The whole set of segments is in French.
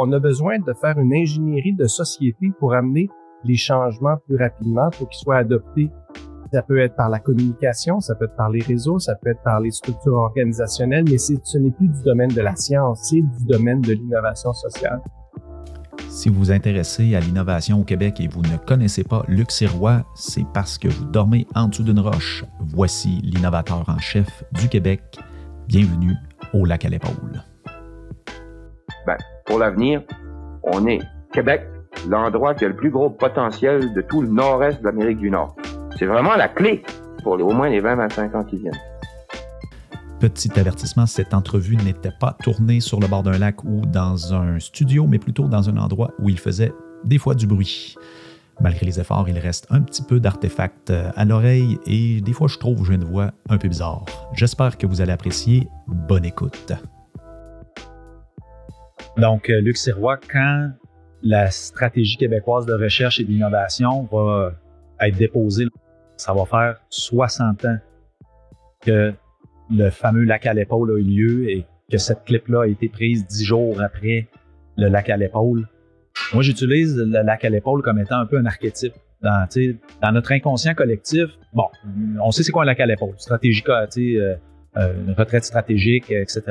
on a besoin de faire une ingénierie de société pour amener les changements plus rapidement, pour qu'ils soient adoptés. Ça peut être par la communication, ça peut être par les réseaux, ça peut être par les structures organisationnelles, mais ce n'est plus du domaine de la science, c'est du domaine de l'innovation sociale. Si vous vous intéressez à l'innovation au Québec et vous ne connaissez pas Luc Sirois, c'est parce que vous dormez en dessous d'une roche. Voici l'innovateur en chef du Québec. Bienvenue au lac à l'épaule. Ben, pour l'avenir, on est Québec, l'endroit qui a le plus gros potentiel de tout le nord-est de l'Amérique du Nord. C'est vraiment la clé pour au moins les 20-25 ans qui viennent. Petit avertissement, cette entrevue n'était pas tournée sur le bord d'un lac ou dans un studio, mais plutôt dans un endroit où il faisait des fois du bruit. Malgré les efforts, il reste un petit peu d'artefacts à l'oreille et des fois je trouve j'ai une voix un peu bizarre. J'espère que vous allez apprécier. Bonne écoute. Donc, euh, Luc Sirois, quand la stratégie québécoise de recherche et d'innovation va être déposée, ça va faire 60 ans que le fameux lac à l'épaule a eu lieu et que cette clip-là a été prise dix jours après le lac à l'épaule. Moi, j'utilise le lac à l'épaule comme étant un peu un archétype. Dans, notre inconscient collectif, bon, on sait c'est quoi un lac à l'épaule, stratégie, euh, euh, une retraite stratégique, etc.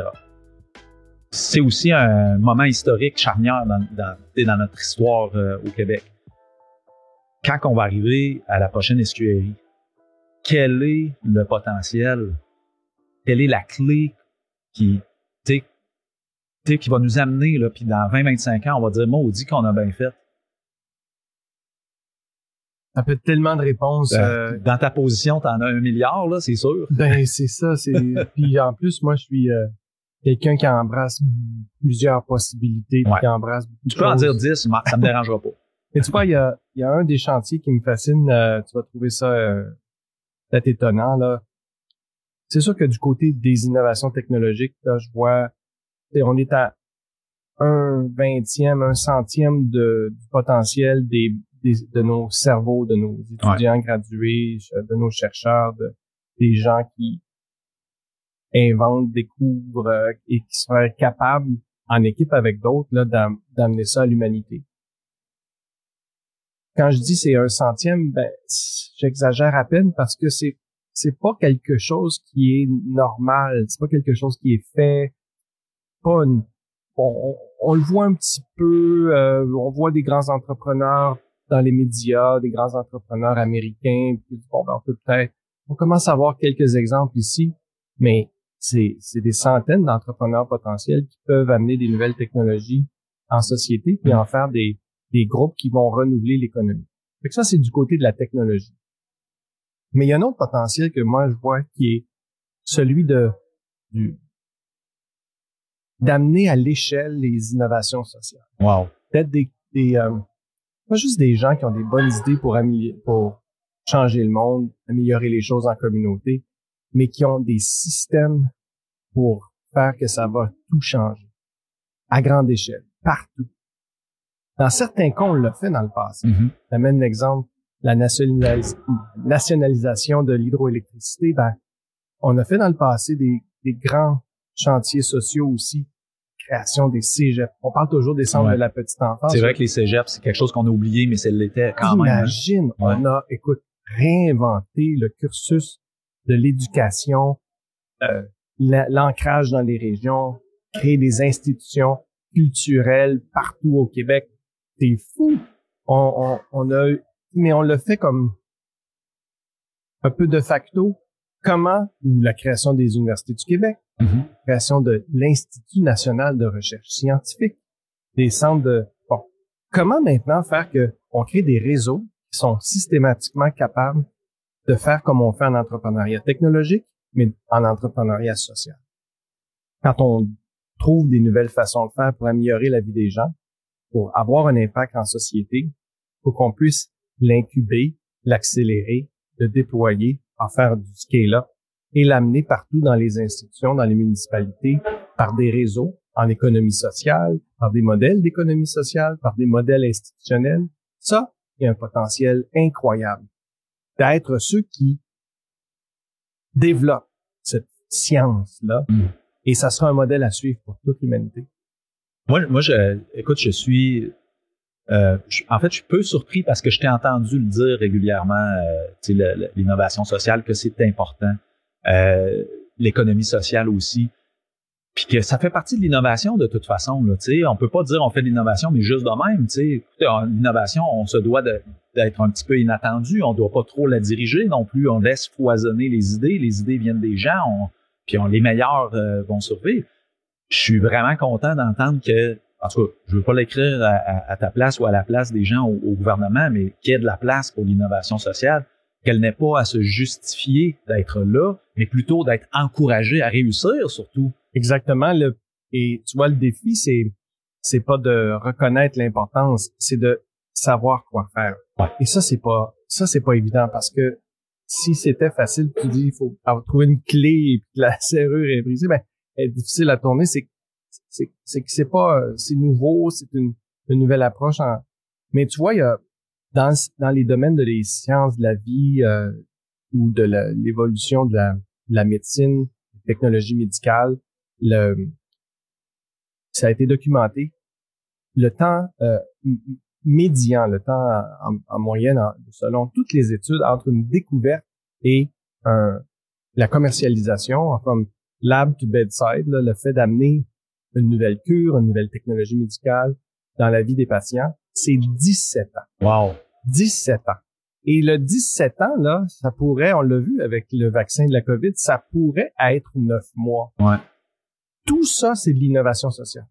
C'est aussi un moment historique charnière dans, dans, dans notre histoire euh, au Québec. Quand on va arriver à la prochaine estuaire, quel est le potentiel? Quelle est la clé qui, qui va nous amener, là, puis dans 20-25 ans, on va dire, maudit qu'on a bien fait. Ça peut être tellement de réponses. Ben, euh, dans ta position, tu en as un milliard, là, c'est sûr. Ben, c'est ça. Puis en plus, moi, je suis euh, quelqu'un qui embrasse plusieurs possibilités, qui embrasse beaucoup Tu peux en dire 10, ça me dérangera pas. Mais tu vois, il y a, y a un des chantiers qui me fascine. Euh, tu vas trouver ça peut-être étonnant, là. C'est sûr que du côté des innovations technologiques, là, je vois, on est à un vingtième, un centième de, du potentiel des, de nos cerveaux, de nos étudiants gradués, de nos chercheurs, de, des gens qui inventent, découvrent euh, et qui seraient capables, en équipe avec d'autres, d'amener ça à l'humanité. Quand je dis c'est un centième, ben, j'exagère à peine parce que c'est c'est pas quelque chose qui est normal, c'est pas quelque chose qui est fait, pas on, le voit un petit peu, euh, on voit des grands entrepreneurs dans les médias, des grands entrepreneurs américains, puis bon, ben, on peut peut-être, on commence à voir quelques exemples ici, mais c'est, c'est des centaines d'entrepreneurs potentiels qui peuvent amener des nouvelles technologies en société, puis en faire des, des groupes qui vont renouveler l'économie. Fait que ça, c'est du côté de la technologie. Mais il y a un autre potentiel que moi je vois qui est celui de d'amener à l'échelle les innovations sociales. Wow. Peut-être des, des euh, pas juste des gens qui ont des bonnes idées pour pour changer le monde, améliorer les choses en communauté, mais qui ont des systèmes pour faire que ça va tout changer à grande échelle, partout. Dans certains cas, on l'a fait dans le passé. Mm-hmm. J'amène l'exemple la nationalisation de l'hydroélectricité, ben, on a fait dans le passé des, grands chantiers sociaux aussi, création des cégeps. On parle toujours des centres de la petite enfance. C'est vrai que les cégeps, c'est quelque chose qu'on a oublié, mais c'est l'était quand même. Hein. Imagine, on a, écoute, réinventé le cursus de l'éducation, euh, l'ancrage dans les régions, créer des institutions culturelles partout au Québec. C'est fou. On, on, on a mais on le fait comme un peu de facto. Comment, ou la création des universités du Québec, mm-hmm. création de l'Institut national de recherche scientifique, des centres de... Bon, comment maintenant faire que on crée des réseaux qui sont systématiquement capables de faire comme on fait en entrepreneuriat technologique, mais en entrepreneuriat social. Quand on trouve des nouvelles façons de faire pour améliorer la vie des gens, pour avoir un impact en société, pour qu'on puisse l'incuber, l'accélérer, le déployer, en faire du scale-up et l'amener partout dans les institutions, dans les municipalités, par des réseaux, en économie sociale, par des modèles d'économie sociale, par des modèles institutionnels. Ça, il y a un potentiel incroyable d'être ceux qui développent cette science-là. Mm. Et ça sera un modèle à suivre pour toute l'humanité. Moi, moi, je, écoute, je suis, euh, en fait, je suis peu surpris parce que je t'ai entendu le dire régulièrement, euh, l'innovation sociale, que c'est important. Euh, l'économie sociale aussi. Puis que ça fait partie de l'innovation de toute façon. Là, sais, on peut pas dire on fait de l'innovation, mais juste de même. sais, L'innovation, on se doit d'être un petit peu inattendu. On doit pas trop la diriger non plus. On laisse foisonner les idées. Les idées viennent des gens. puis les meilleurs euh, vont survivre. Je suis vraiment content d'entendre que, en tout cas, je veux pas l'écrire à, ta place ou à la place des gens au, gouvernement, mais qu'il y ait de la place pour l'innovation sociale, qu'elle n'ait pas à se justifier d'être là, mais plutôt d'être encouragée à réussir surtout. Exactement. Et tu vois, le défi, c'est c'est pas de reconnaître l'importance, c'est de savoir quoi faire. Et ça, c'est pas ça, c'est pas évident parce que si c'était facile, tu dis il faut trouver une clé et puis la serrure est brisée, ben elle est difficile à tourner. C'est c'est c'est que c'est pas c'est nouveau, c'est une, une nouvelle approche. mais tu vois, il y a dans dans les domaines de les sciences de la vie euh, ou de l'évolution de la, de la médecine, technologie médicale, le, ça a été documenté. Le temps euh, médian, le temps en, moyenne, selon toutes les études, entre une découverte et un, la commercialisation, comme lab to bedside, le fait d'amener une nouvelle cure, une nouvelle technologie médicale dans la vie des patients, c'est 17 ans. Wow. 17 ans. Et le 17 ans, là, ça pourrait, on l'a vu avec le vaccin de la COVID, ça pourrait être 9 mois. Ouais. Tout ça, c'est de l'innovation sociale.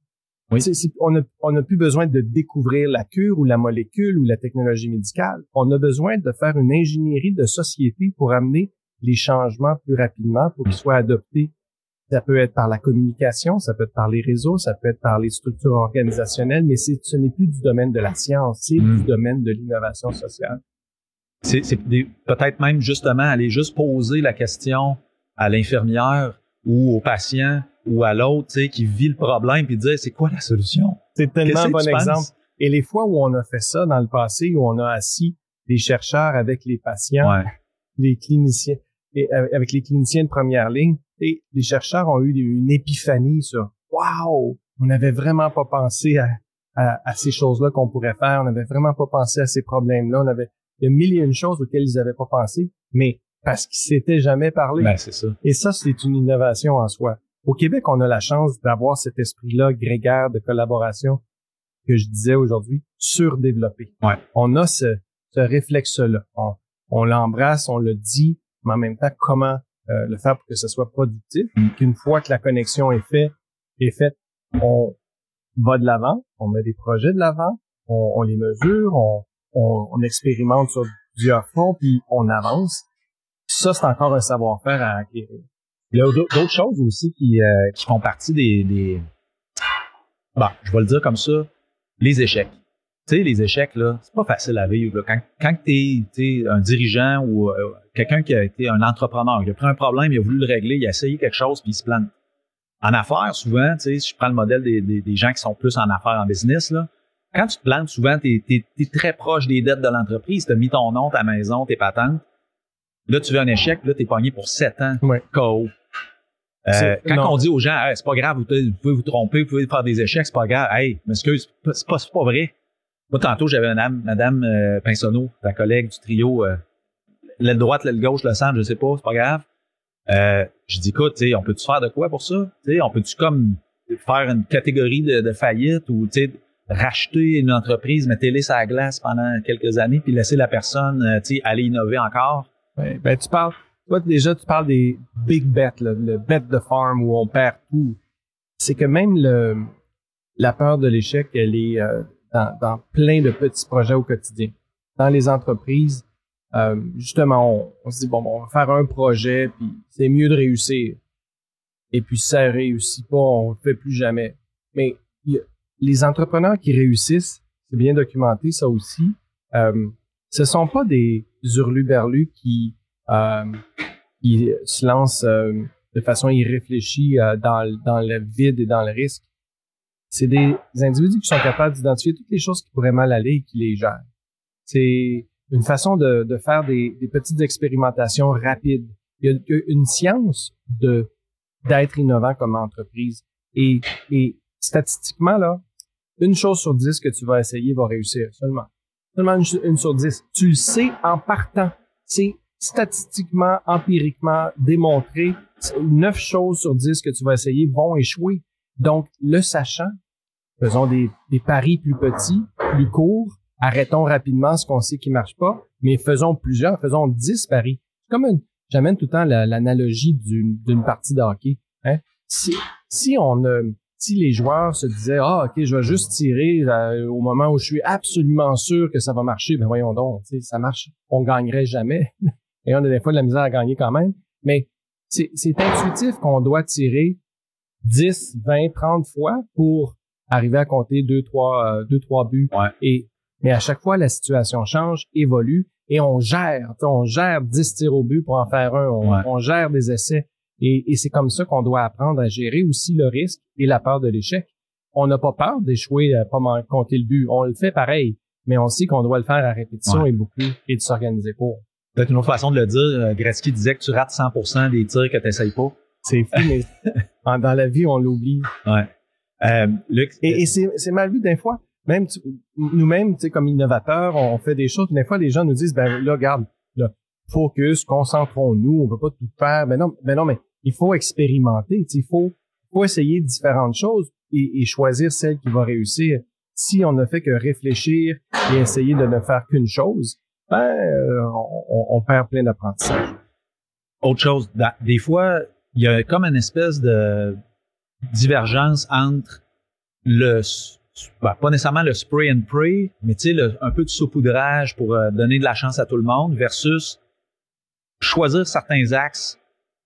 Oui. on n'a plus besoin de découvrir la cure ou la molécule ou la technologie médicale. On a besoin de faire une ingénierie de société pour amener les changements plus rapidement pour qu'ils soient adoptés. Ça peut être par la communication, ça peut être par les réseaux, ça peut être par les structures organisationnelles, mais ce n'est plus du domaine de la science, c'est hmm. du domaine de l'innovation sociale. C'est peut-être même justement aller juste poser la question à l'infirmière ou au patient ou à l'autre, tu sais, qui vit le problème puis dire c'est quoi la solution? C'est tellement un bon exemple. Et les fois où on a fait ça dans le passé, où on a assis les chercheurs avec les patients, les cliniciens, et avec les cliniciens de première ligne, et les chercheurs ont eu une épiphanie sur Wow! On n'avait vraiment pas pensé à, à, ces choses-là qu'on pourrait faire. On n'avait vraiment pas pensé à ces problèmes-là. On avait il y a mille et une choses auxquelles ils n'avaient pas pensé, mais parce qu'ils s'étaient jamais parlé. Ben, c'est ça. Et ça, c'est une innovation en soi. Au Québec, on a la chance d'avoir cet esprit-là grégaire de collaboration que je disais aujourd'hui, surdéveloppé. Ouais. On a ce, ce réflexe-là. On, on l'embrasse, on le dit, mais en même temps, comment euh, le faire pour que ce soit productif? Mm. Qu'une fois que la connexion est faite, est faite, on va de l'avant, on met des projets de l'avant, on, on, les mesure, on, on, on, expérimente sur plusieurs fronts, puis on avance. Ça, c'est encore un savoir-faire à acquérir. Il y a d'autres choses aussi qui, euh, qui font partie des, des... Bon, je vais le dire comme ça, les échecs. Tu sais, les échecs, là, c'est pas facile à vivre. Quand, quand t'es es un dirigeant ou euh, quelqu'un qui a été un entrepreneur, qui a pris un problème, il a voulu le régler, il a essayé quelque chose, puis il se plante. En affaires, souvent, tu sais, si je prends le modèle des, des, des, gens qui sont plus en affaires, en business, là, quand tu te plantes, souvent, tu es, très proche des dettes de l'entreprise. Tu as mis ton nom, ta maison, tes patentes. Là, tu veux un échec, là, tu es pogné pour sept ans. Ouais. KO. Euh, quand on dit aux gens, c'est pas grave, vous, pouvez vous tromper, vous pouvez faire des échecs, c'est pas grave. Hey, m'excuse, c'est pas, pas vrai. Moi, tantôt, j'avais madame, madame euh, Pinsonneau, ta collègue du trio, euh, l'aile droite, l'aile gauche, le centre, je sais pas, c'est pas grave. Euh, je dis, écoute, on peut-tu faire de quoi pour ça? T'sais, on peut-tu comme faire une catégorie de, de faillite ou racheter une entreprise, mettez-les sur la glace pendant quelques années, puis laisser la personne euh, aller innover encore? Ben tu parles, toi déjà tu parles des big bets, le bet de farm où on perd tout. C'est que même le la peur de l'échec, elle est euh, dans, dans, plein de petits projets au quotidien. Dans les entreprises, euh, justement, on, se dit bon, on va faire un projet, puis c'est mieux de réussir. Et puis ça réussit pas, on le fait plus jamais. Mais les entrepreneurs qui réussissent, c'est bien documenté ça aussi. Euh, ce sont pas des hurluberlus qui euh, qui se lancent euh, de façon irréfléchie euh, dans, le vide et dans le risque. C'est des individus qui sont capables d'identifier toutes les choses qui pourraient mal aller et qui les gèrent. C'est une façon de, faire des, petites expérimentations rapides. Il y a une science d'être innovant comme entreprise. Et, et statistiquement, là, une chose sur dix que tu vas essayer va réussir seulement. Seulement une, sur dix. Tu sais en partant. C'est statistiquement, empiriquement démontré. Neuf choses sur dix que tu vas essayer vont échouer. Donc, le sachant, faisons des, des paris plus petits, plus courts, arrêtons rapidement ce qu'on sait qui marche pas, mais faisons plusieurs, faisons dix paris. Comme une, j'amène tout le temps l'analogie d'une partie de hockey. Hein? Si, si on si les joueurs se disaient ah ok je vais juste tirer euh, au moment où je suis absolument sûr que ça va marcher ben voyons donc ça marche on gagnerait jamais. Et on a des fois de la misère à gagner quand même. Mais c'est intuitif qu'on doit tirer 10 20 30 fois pour arriver à compter deux trois euh, deux trois buts. Et mais à chaque fois la situation change évolue et on gère, on gère 10 tirs au but pour en faire un, on, gère des essais. Et, c'est comme ça qu'on doit apprendre à gérer aussi le risque et la peur de l'échec. On n'a pas peur d'échouer à pas compter le but. On le fait pareil, mais on sait qu'on doit le faire à répétition et beaucoup et de s'organiser pour. Peut-être une autre façon de le dire, euh, Gretzky disait que tu rates 100% des tirs que tu n'essayes pas. C'est fou, mais dans la vie, on l'oublie. Ouais. Euh, et, et c'est mal vu des fois même nous-mêmes, tu sais, comme innovateurs, on fait des choses. Des fois, les gens nous disent, ben là, regarde, focus, concentrons-nous, on peut pas tout faire. Ben non, ben non, mais il faut expérimenter. Il faut, faut essayer différentes choses et, choisir celle qui va réussir. Si on ne fait que réfléchir et essayer de ne faire qu'une chose, ben euh, on, on, perd plein d'apprentissage. Autre chose, des fois, il y a comme une espèce de divergence entre le ben, pas nécessairement le spray and pray, mais tu sais, un peu de saupoudrage pour euh, donner de la chance à tout le monde versus choisir certains axes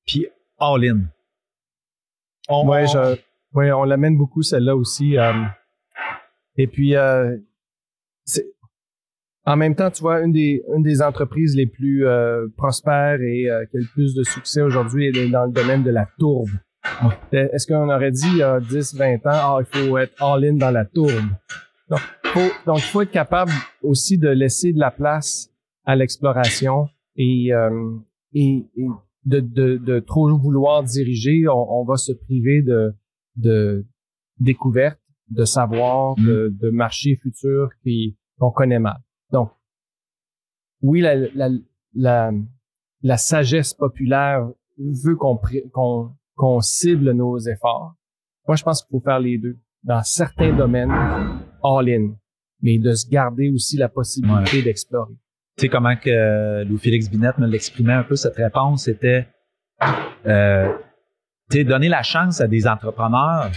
puis all in. On, ouais, je, ouais, on l'amène beaucoup celle-là aussi. Euh, et puis, euh, en même temps, tu vois, une des, une des entreprises les plus euh, prospères et qui a le plus de succès aujourd'hui est dans le domaine de la tourbe. Est-ce qu'on aurait dit il y a 10, 20 ans, ah, il faut être all-in dans la tourbe? Donc, faut, il faut être capable aussi de laisser de la place à l'exploration et, euh, et, de, de, de, trop vouloir diriger, on, va se priver de, de découvertes, de savoir, mm. de, de marchés futurs qu'on connaît mal. Donc, oui, la, la, la, la sagesse populaire veut qu'on qu'on qu'on cible nos efforts. Moi, je pense qu'il faut faire les deux. Dans certains domaines, all-in, mais de se garder aussi la possibilité d'explorer. Sais comment que euh, Louis-Félix Binette me l'exprimait un peu, cette réponse, c'était euh, donner la chance à des entrepreneurs,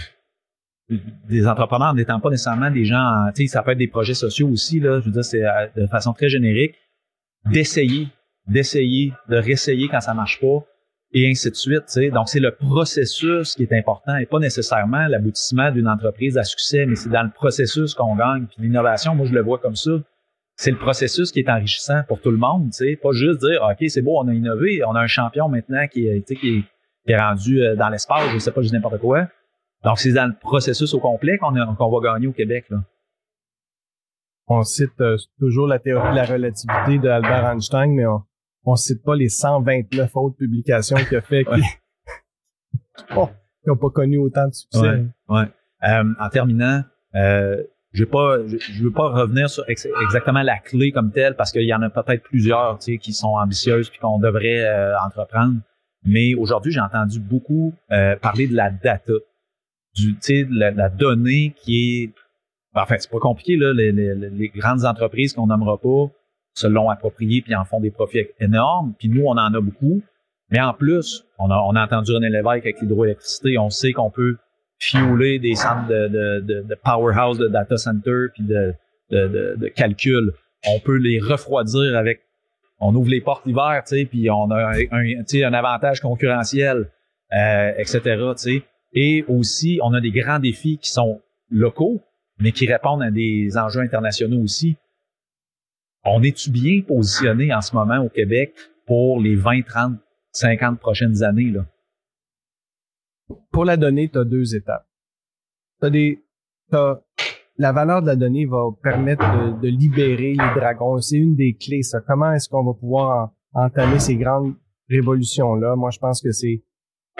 des entrepreneurs n'étant pas nécessairement des gens, tu sais, ça peut être des projets sociaux aussi, là, je veux dire, c'est euh, de façon très générique, d'essayer, d'essayer, de réessayer quand ça marche pas, et ainsi de suite. Donc, c'est le processus qui est important et pas nécessairement l'aboutissement d'une entreprise à succès, mais c'est dans le processus qu'on gagne. Puis l'innovation, moi, je le vois comme ça. C'est le processus qui est enrichissant pour tout le monde. sais. Pas juste dire, OK, c'est beau, on a innové, on a un champion maintenant qui est, qui est, qui est rendu euh, dans l'espace, je sais pas, je dis n'importe quoi. Donc, c'est dans le processus au complet qu'on va gagner au Québec. Là. On cite euh, toujours la théorie de la relativité d'Albert Einstein, mais on, on cite pas les 129 autres publications qu'il a fait qui, n'ont pas connu autant de succès. Ouais, euh, en terminant, euh, je pas, je, veux pas revenir sur exactement la clé comme telle parce qu'il y en a peut-être plusieurs, tu sais, qui sont ambitieuses puis qu'on devrait euh, entreprendre. Mais aujourd'hui, j'ai entendu beaucoup euh, parler de la data, du, tu sais, la, la donnée qui est, enfin, c'est pas compliqué là, les, les, les grandes entreprises qu'on nommera pas se l'ont approprié puis en font des profits énormes. Puis nous, on en a beaucoup. Mais en plus, on a, on a entendu René Lévesque avec l'hydroélectricité. On sait qu'on peut fioler des centres de, de, de, powerhouse de data center puis de, de, de, calcul. On peut les refroidir avec on ouvre les portes l'hiver, tu sais, puis on a un, un avantage concurrentiel, euh, etc. Tu sais. Et aussi, on a des grands défis qui sont locaux, mais qui répondent à des enjeux internationaux aussi on est-tu bien positionné en ce moment au Québec pour les 20, 30, 50 prochaines années? Là? Pour la donnée, tu as deux étapes. T'as des, la valeur de la donnée va permettre de, libérer les dragons. C'est une des clés, ça. Comment est-ce qu'on va pouvoir entamer ces grandes révolutions-là? Moi, je pense que c'est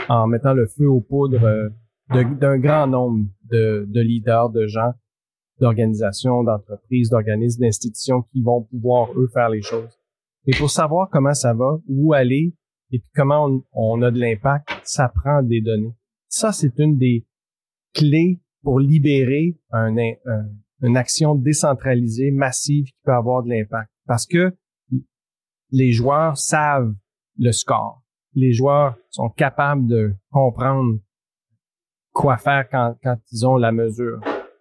en mettant le feu aux poudres euh, d'un grand nombre de, de leaders, de gens d'organisations, d'entreprises, d'organismes, d'institutions qui vont pouvoir, eux, faire les choses. Et pour savoir comment ça va, où aller, et puis comment on, on a de l'impact, ça prend des données. Ça, c'est une des clés pour libérer un, un, une action décentralisée, massive, qui peut avoir de l'impact. Parce que les joueurs savent le score. Les joueurs sont capables de comprendre quoi faire quand, quand ils ont la mesure.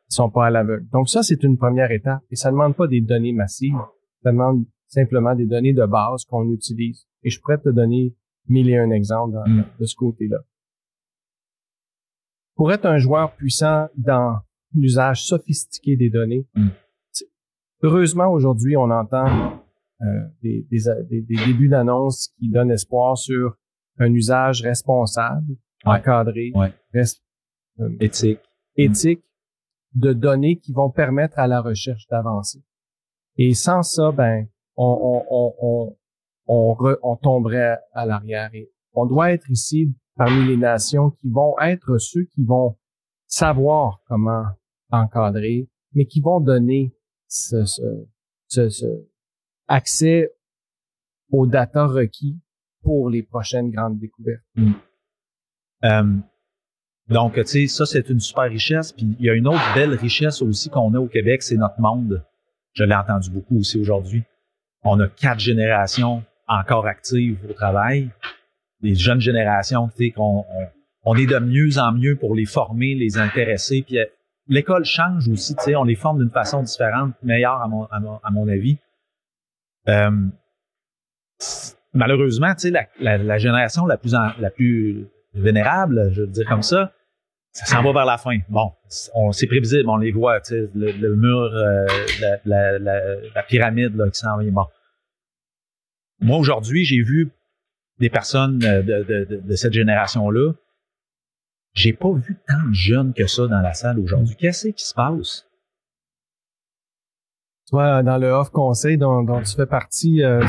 Ils sont pas à l'aveugle. Donc ça, c'est une première étape. Et ça ne demande pas des données massives. Ça demande simplement des données de base qu'on utilise. Et je pourrais te donner mille et un exemples mm. de ce côté-là. Pour être un joueur puissant dans l'usage sophistiqué des données, mm. heureusement aujourd'hui, on entend euh, des, des, débuts d'annonces qui donnent espoir sur un usage responsable, encadré, euh, éthique, éthique de données qui vont permettre à la recherche d'avancer. Et sans ça, ben, on, on, on, on, on tomberait à l'arrière. Et on doit être ici parmi les nations qui vont être ceux qui vont savoir comment encadrer, mais qui vont donner ce, ce, ce, accès aux data requis pour les prochaines grandes découvertes. Mm. Euh, donc, tu sais, ça, c'est une super richesse. Puis il y a une autre belle richesse aussi qu'on a au Québec, c'est notre monde. Je l'ai entendu beaucoup aussi aujourd'hui. On a quatre générations encore actives au travail les jeunes générations, tu sais, qu'on on, est de mieux en mieux pour les former, les intéresser. Puis euh, l'école change aussi, tu sais, on les forme d'une façon différente, meilleure à mon, avis. Euh, malheureusement, tu sais, la, génération la plus la plus vénérable, je veux dire comme ça, ça s'en va vers la fin. Bon, on c'est prévisible, on les voit, tu sais, le, mur, euh, la, pyramide qui s'en vient. Bon. Moi, aujourd'hui, j'ai vu des personnes euh, de, de, cette génération-là, j'ai pas vu tant de jeunes que ça dans la salle aujourd'hui. Qu'est-ce qui se passe? Toi, dans le off conseil dont, tu fais partie, euh,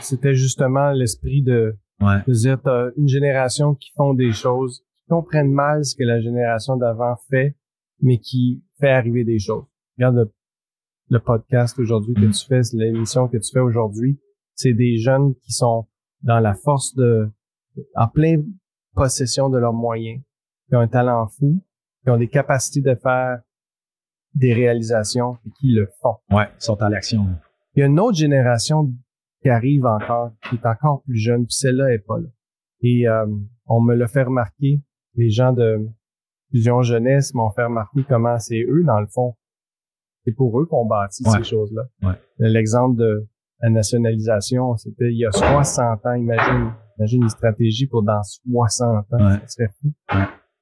c'était justement l'esprit de, de dire t'as une génération qui font des choses, qui comprennent mal ce que la génération d'avant fait, mais qui fait arriver des choses. Regarde le, podcast aujourd'hui que mm. tu fais, l'émission que tu fais aujourd'hui, c'est des jeunes qui sont dans la force de, en pleine possession de leurs moyens, qui ont un talent fou, qui ont des capacités de faire des réalisations et qui le font. Ouais, ils sont à l'action. Il y a une autre génération qui arrive encore, qui est encore plus jeune, puis celle-là est pas là. Et euh, on me l'a fait remarquer, les gens de Fusion Jeunesse m'ont fait remarquer comment c'est eux, dans le fond, c'est pour eux qu'on bâtit ces choses-là. Ouais. L'exemple de la nationalisation, c'était il y a 60 ans. Imagine, imagine une stratégie pour dans 60 ans. Ça serait fou.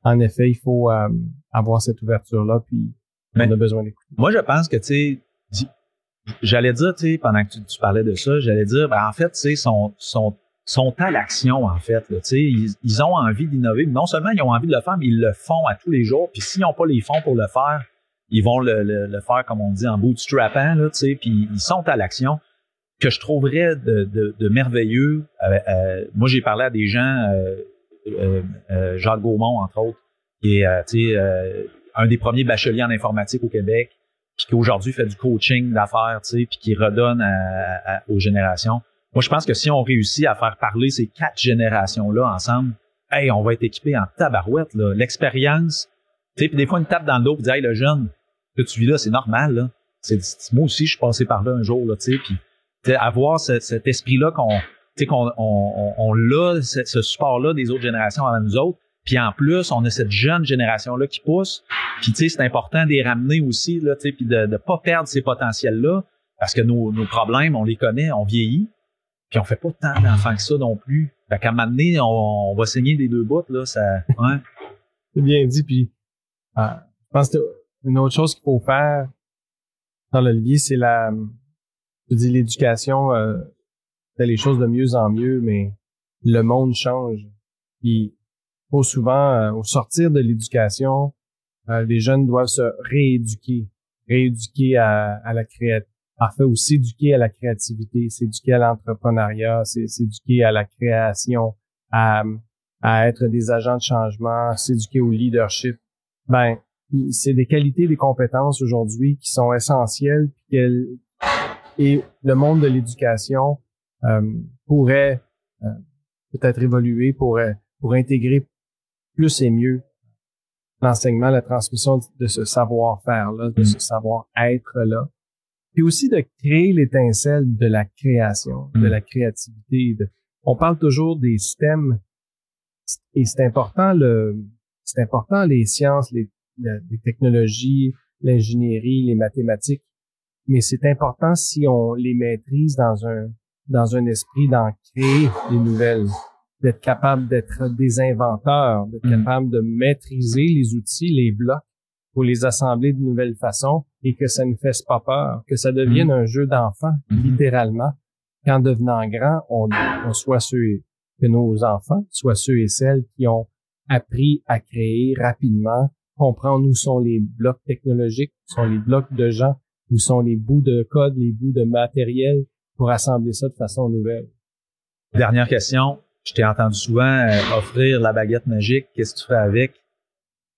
En effet, il faut euh, avoir cette ouverture-là, puis on a besoin d'écouter. Moi, je pense que, tu sais, j'allais dire, tu sais, pendant que tu, parlais de ça, j'allais dire, ben, en fait, tu sais, sont, sont, sont à l'action, en fait. Tu sais, ils, ils, ont envie d'innover. Non seulement ils ont envie de le faire, mais ils le font à tous les jours. Puis s'ils n'ont pas les fonds pour le faire, ils vont le, le, faire, comme on dit, en bootstrappant, là, tu sais, puis ils sont à l'action que je trouverais de, de, de merveilleux, euh, euh, moi j'ai parlé à des gens, euh, euh Jacques Gaumont entre autres, qui est un des premiers bacheliers en informatique au Québec, puis qui aujourd'hui fait du coaching d'affaires, puis qui redonne aux générations. Moi je pense que si on réussit à faire parler ces quatre générations-là ensemble, hey, on va être équipé en tabarouette. L'expérience, puis des fois une tape dans le dos, puis dire, hey, le jeune, que tu vis là, c'est normal, là. Moi aussi, je suis passé par là un jour, là, tu sais, avoir cet esprit-là qu'on qu'on on, on, l'a, ce, support-là des autres générations avant nous autres. Puis en plus, on a cette jeune génération-là qui pousse. Puis tu sais, c'est important de les ramener aussi, là, puis de ne pas perdre ces potentiels-là. Parce que nos, nos problèmes, on les connaît, on vieillit. Puis on fait pas tant d'enfants que ça non plus. Fait qu'à un moment donné, on, va saigner des deux bouts, là, ça. C'est bien dit, puis ah, je pense que une autre chose qu'il faut faire dans le levier, c'est la je dis l'éducation euh, fait les choses de mieux en mieux, mais le monde change. Puis trop souvent, euh, au sortir de l'éducation, euh, les jeunes doivent se rééduquer, rééduquer à, à la créativité. En fait, aussi s'éduquer à la créativité, s'éduquer à l'entrepreneuriat, s'éduquer à la création, à, à être des agents de changement, s'éduquer au leadership. Ben, c'est des qualités, des compétences aujourd'hui qui sont essentielles et le monde de l'éducation euh, pourrait euh, peut-être évoluer, pourrait pour intégrer plus et mieux l'enseignement, la transmission de ce savoir-faire-là, de ce savoir-être-là. Puis aussi de créer l'étincelle de la création, de mm. la créativité. on parle toujours des STEM et c'est important le, c'est important les sciences, les, les technologies, l'ingénierie, les mathématiques, mais c'est important si on les maîtrise dans un dans un esprit d'en créer des nouvelles, d'être capable d'être des inventeurs, d'être mm. capable de maîtriser les outils, les blocs pour les assembler de nouvelles façons et que ça ne fasse pas peur, que ça devienne mm. un jeu d'enfant, mm-hmm. littéralement, qu'en devenant grand, on, on soit ceux que nos enfants soient ceux et celles qui ont appris à créer rapidement, comprendre où sont les blocs technologiques, où sont les blocs de gens, où sont les bouts de code, les bouts de matériel pour assembler ça de façon nouvelle? Dernière question. Je t'ai entendu souvent euh, offrir la baguette magique. Qu'est-ce que tu ferais avec?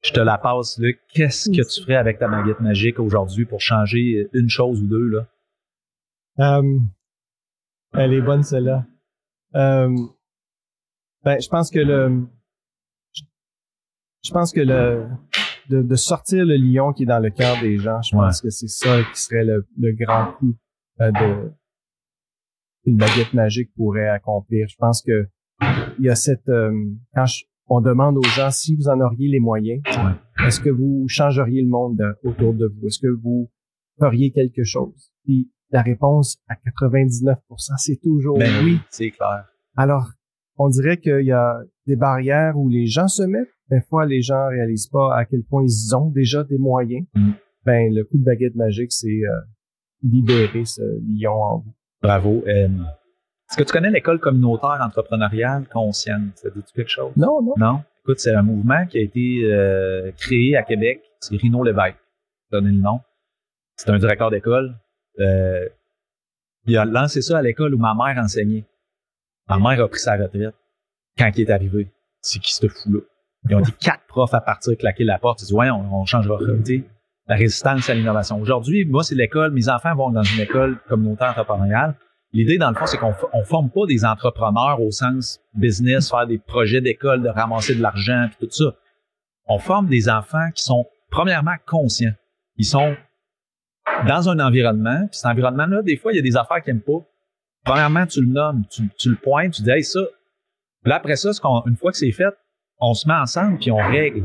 Je te la passe, Luc. Qu'est-ce que tu ferais avec ta baguette magique aujourd'hui pour changer une chose ou deux, là? Euh, elle est bonne, celle-là. Euh, ben, je pense que le, je pense que le, de, sortir le lion qui est dans le cœur des gens, je pense que c'est ça qui serait le, grand coup de une baguette magique pourrait accomplir. Je pense que il y a cette quand on demande aux gens si vous en auriez les moyens, est-ce que vous changeriez le monde autour de vous? Est-ce que vous feriez quelque chose? Puis la réponse à 99%, c'est toujours ben oui. C'est clair. Alors, on dirait qu'il y a des barrières où les gens se mettent. Des fois, les gens réalisent pas à quel point ils ont déjà des moyens. Mm. Ben, le coup de baguette magique, c'est euh, libérer ce lion en vous. Bravo. Est-ce que tu connais l'école communautaire entrepreneuriale consciente? Ça dit quelque chose? Non, non. Non? Écoute, c'est un mouvement qui a été euh, créé à Québec. C'est Rino Lévesque. Donner le nom. C'est un directeur d'école. Euh, il a lancé ça à l'école où ma mère enseignait. Ma mère a pris sa retraite quand il est arrivé. C'est qui ce fou-là? Ils ont dit quatre profs à partir claquer la porte. Ils disent, ouais, on, on changera la résistance à l'innovation. Aujourd'hui, moi, c'est l'école. Mes enfants vont dans une école communautaire entrepreneuriale. L'idée, dans le fond, c'est qu'on on forme pas des entrepreneurs au sens business, faire des projets d'école, de ramasser de l'argent, puis tout ça. On forme des enfants qui sont premièrement conscients. Ils sont dans un environnement, puis cet environnement-là, des fois, il y a des affaires qu'ils n'aiment pas. Premièrement, tu le nommes, tu, le pointes, tu dis, hey, ça. Puis là, après ça, une fois que c'est fait, on se met ensemble, puis on règle.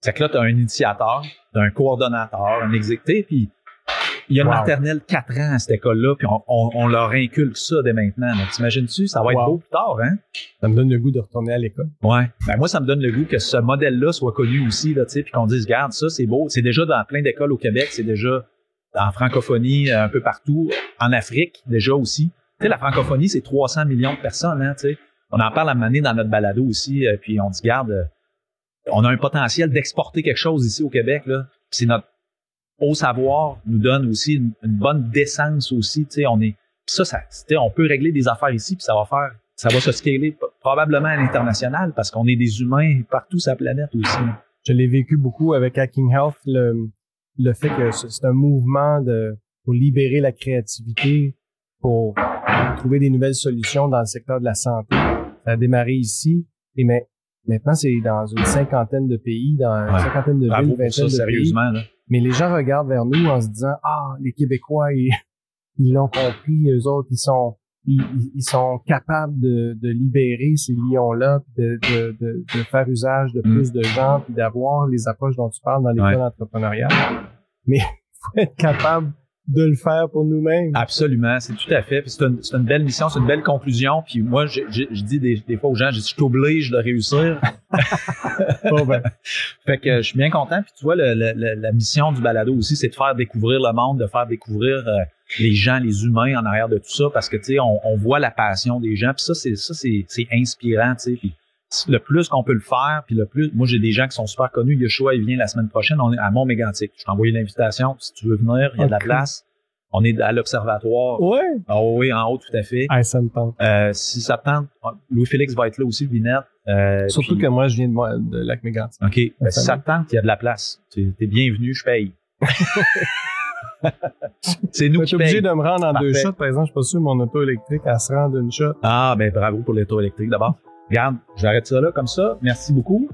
C'est que là, tu as un initiateur, tu as un coordonnateur, un exécutif, puis il y a une maternelle 4 ans à cette école-là, puis on, on, leur inculque ça dès maintenant. T'imagines-tu? Ça va être beau plus tard, hein? Ça me donne le goût de retourner à l'école. Ouais. Ben moi, ça me donne le goût que ce modèle-là soit connu aussi, là, tu sais, puis qu'on dise, regarde, ça, c'est beau. C'est déjà dans plein d'écoles au Québec, c'est déjà en francophonie, un peu partout, en Afrique, déjà aussi. Tu sais, la francophonie, c'est 300 millions de personnes, hein, tu sais. On en parle à un dans notre balado aussi, euh, puis on dit, garde, euh, on a un potentiel d'exporter quelque chose ici au Québec. C'est notre au savoir nous donne aussi une, bonne décence aussi. Tu sais, on est ça, ça on peut régler des affaires ici, puis ça va faire, ça va se scaler probablement à l'international parce qu'on est des humains partout sur la planète aussi. Je l'ai vécu beaucoup avec Hacking Health, le, le fait que c'est un mouvement de pour libérer la créativité, pour trouver des nouvelles solutions dans le secteur de la santé. A démarré ici, et mais maintenant c'est dans une cinquantaine de pays, dans une cinquantaine de villes, vingtaine de sérieusement, Là. Mais les gens regardent vers nous en se disant ah les Québécois ils ils l'ont compris, eux autres ils sont ils, ils sont capables de, de libérer ces lions-là, de, de, de, de, faire usage de mm. plus de gens, puis d'avoir les approches dont tu parles dans l'école entrepreneuriale. Mais faut être capable de le faire pour nous-mêmes. Absolument, c'est tout à fait. C'est une, une, belle mission, c'est une belle conclusion. Puis moi, je, je, dis des, des, fois aux gens, je, je t'oblige de réussir. bon ben. Fait que je suis bien content. Puis tu vois, le, la mission du balado aussi, c'est de faire découvrir le monde, de faire découvrir euh, les gens, les humains en arrière de tout ça, parce que tu sais, on, on, voit la passion des gens. Puis ça, c'est ça, c'est inspirant, tu sais. Puis le plus qu'on peut le faire, puis le plus, moi j'ai des gens qui sont super connus. Yeshua, il vient la semaine prochaine, on est à Mont-Mégantic. Je t'ai envoyé l'invitation. Si tu veux venir, il y a de la place. On est à l'observatoire. Ouais. Ah oui, en haut, tout à fait. Ah, ça me tente. Euh, si ça te tente, Louis-Félix va être là aussi, Vinette. Euh, Surtout puis- que moi, je viens de, Lac-Mégantic. OK. Ben, si ça te tente, il y a de la place. Tu es bienvenu, je paye. c'est nous Je qui suis obligé payons. de me rendre en deux shots. Par exemple, je suis pas sûr mon auto électrique, elle se rend d'une shot. Ah, ben bravo pour l'auto électrique d'abord. Regarde, j'arrête ça là comme ça. Merci beaucoup.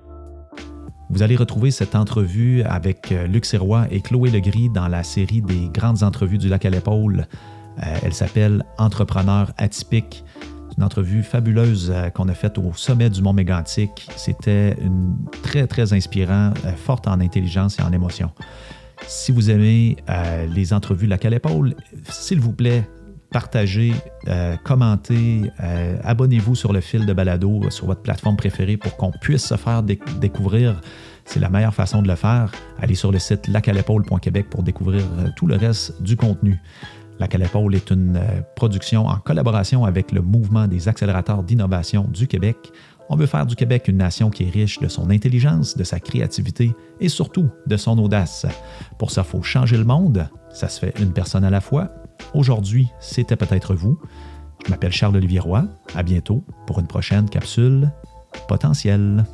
Vous allez retrouver cette entrevue avec euh, Luc Sirois et Chloé Legris dans la série des grandes entrevues du lac à l'épaule. Euh, elle s'appelle Entrepreneur atypique. C'est une entrevue fabuleuse euh, qu'on a faite au sommet du Mont Mégantic. C'était très, très inspirant, euh, forte en intelligence et en émotion. Si vous aimez les entrevues lac à l'épaule, s'il vous plaît, partagez, euh, commentez, euh, abonnez-vous sur le fil de balado euh, sur votre plateforme préférée pour qu'on puisse se faire déc- découvrir. C'est la meilleure façon de le faire. Allez sur le site lacalépaule.québec pour découvrir tout le reste du contenu. La Calépaule est une production en collaboration avec le mouvement des accélérateurs d'innovation du Québec. On veut faire du Québec une nation qui est riche de son intelligence, de sa créativité et surtout de son audace. Pour ça, il faut changer le monde. Ça se fait une personne à la fois. Aujourd'hui, c'était peut-être vous. Je m'appelle Charles-Olivier Roy. À bientôt pour une prochaine capsule potentielle.